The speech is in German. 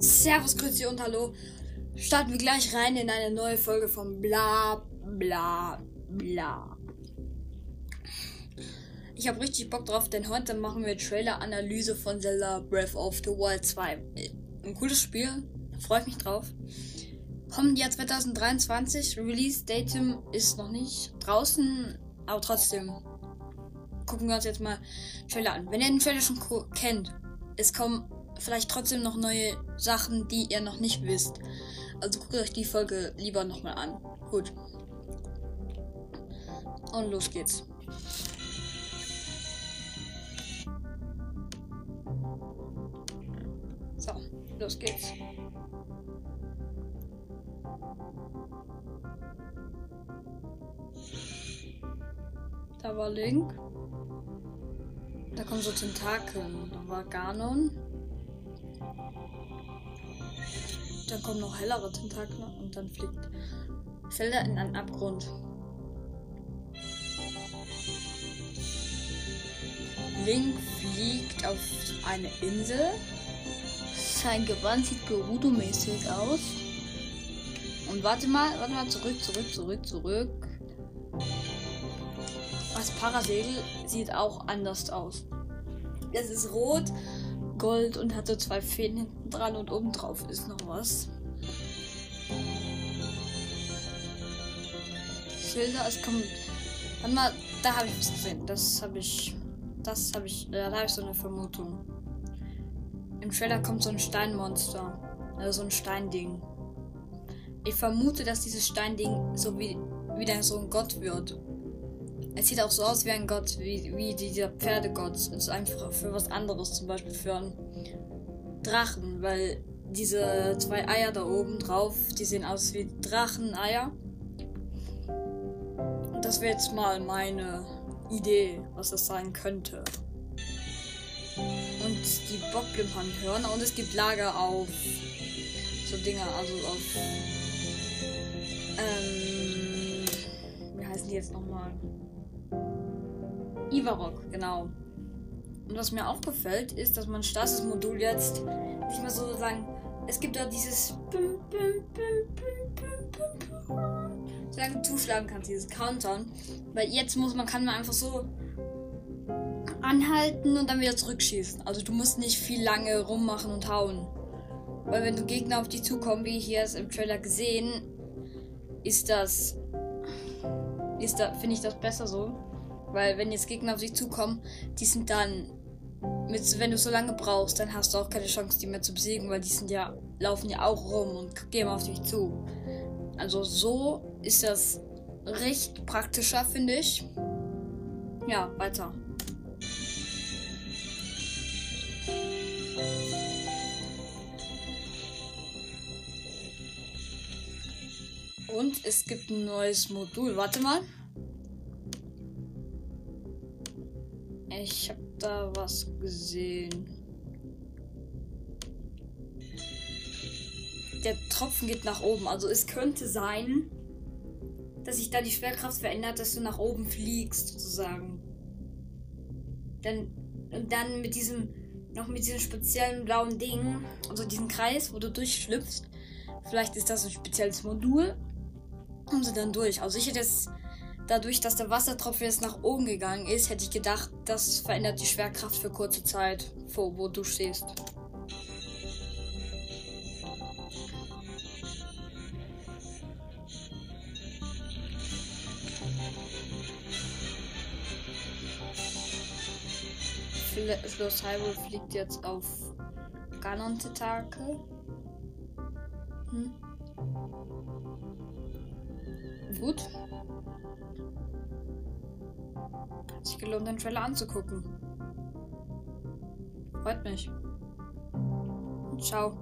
Servus, Grüezi und Hallo. Starten wir gleich rein in eine neue Folge von Bla Bla Bla. Ich habe richtig Bock drauf, denn heute machen wir Trailer-Analyse von Zelda Breath of the Wild 2. Ein cooles Spiel, freue ich mich drauf. Kommt Jahr 2023, Release-Datum ist noch nicht draußen, aber trotzdem gucken wir uns jetzt mal Trailer an. Wenn ihr den Trailer schon kennt, es kommen vielleicht trotzdem noch neue Sachen, die ihr noch nicht wisst. Also guckt euch die Folge lieber nochmal an. Gut. Und los geht's. So, los geht's. Da war Link. Da kommen so Tentakel. Da war Ganon. Dann kommen noch hellere Tentakel und dann fliegt Felder in einen Abgrund. Link fliegt auf eine Insel. Sein Gewand sieht Gerudo-mäßig aus. Und warte mal, warte mal, zurück, zurück, zurück, zurück. Das Parasegel sieht auch anders aus. Es ist rot, Gold und hat so zwei Fäden hinten dran und oben drauf ist noch was. Schilder, es kommt. Da habe ich was gesehen. Das habe ich. Das habe ich. Da habe ich so eine Vermutung. Im Trailer kommt so ein Steinmonster. Also so ein Steinding. Ich vermute, dass dieses Steinding so wie wieder so ein Gott wird. Es sieht auch so aus wie ein Gott, wie, wie dieser Pferdegott. Es ist einfach für was anderes, zum Beispiel für einen Drachen, weil diese zwei Eier da oben drauf, die sehen aus wie Dracheneier. Und das wäre jetzt mal meine Idee, was das sein könnte. Und die Bocklimpernhörner und es gibt Lager auf so Dinger, also auf ähm, wie heißen die jetzt nochmal? Ivarok, genau. Und was mir auch gefällt, ist, dass man Stasis-Modul jetzt nicht mehr so sagen, es gibt da dieses sagen zuschlagen kannst, dieses Countdown. Weil jetzt muss man, kann man einfach so anhalten und dann wieder zurückschießen. Also du musst nicht viel lange rummachen und hauen. Weil wenn du Gegner auf dich zukommen, wie hier es im Trailer gesehen, ist das, ist da, finde ich das besser so. Weil wenn jetzt Gegner auf dich zukommen, die sind dann mit, wenn du so lange brauchst, dann hast du auch keine Chance, die mehr zu besiegen, weil die sind ja, laufen ja auch rum und gehen auf dich zu. Also so ist das recht praktischer, finde ich. Ja, weiter. Und es gibt ein neues Modul. Warte mal. Ich habe da was gesehen. Der Tropfen geht nach oben. Also es könnte sein, dass sich da die Schwerkraft verändert, dass du nach oben fliegst, sozusagen. Dann, und dann mit diesem, noch mit diesem speziellen blauen Ding, also diesen Kreis, wo du durchschlüpfst. Vielleicht ist das ein spezielles Modul. Und sie dann durch. Also ich hätte jetzt dadurch, dass der Wassertropfen jetzt nach oben gegangen ist, hätte ich gedacht, das verändert die Schwerkraft für kurze Zeit, vor wo du stehst. Schloss Hyrule fliegt jetzt auf Ganon-Tentakel. Hm. Gut. Hat sich gelohnt, den Trailer anzugucken. Freut mich. Ciao.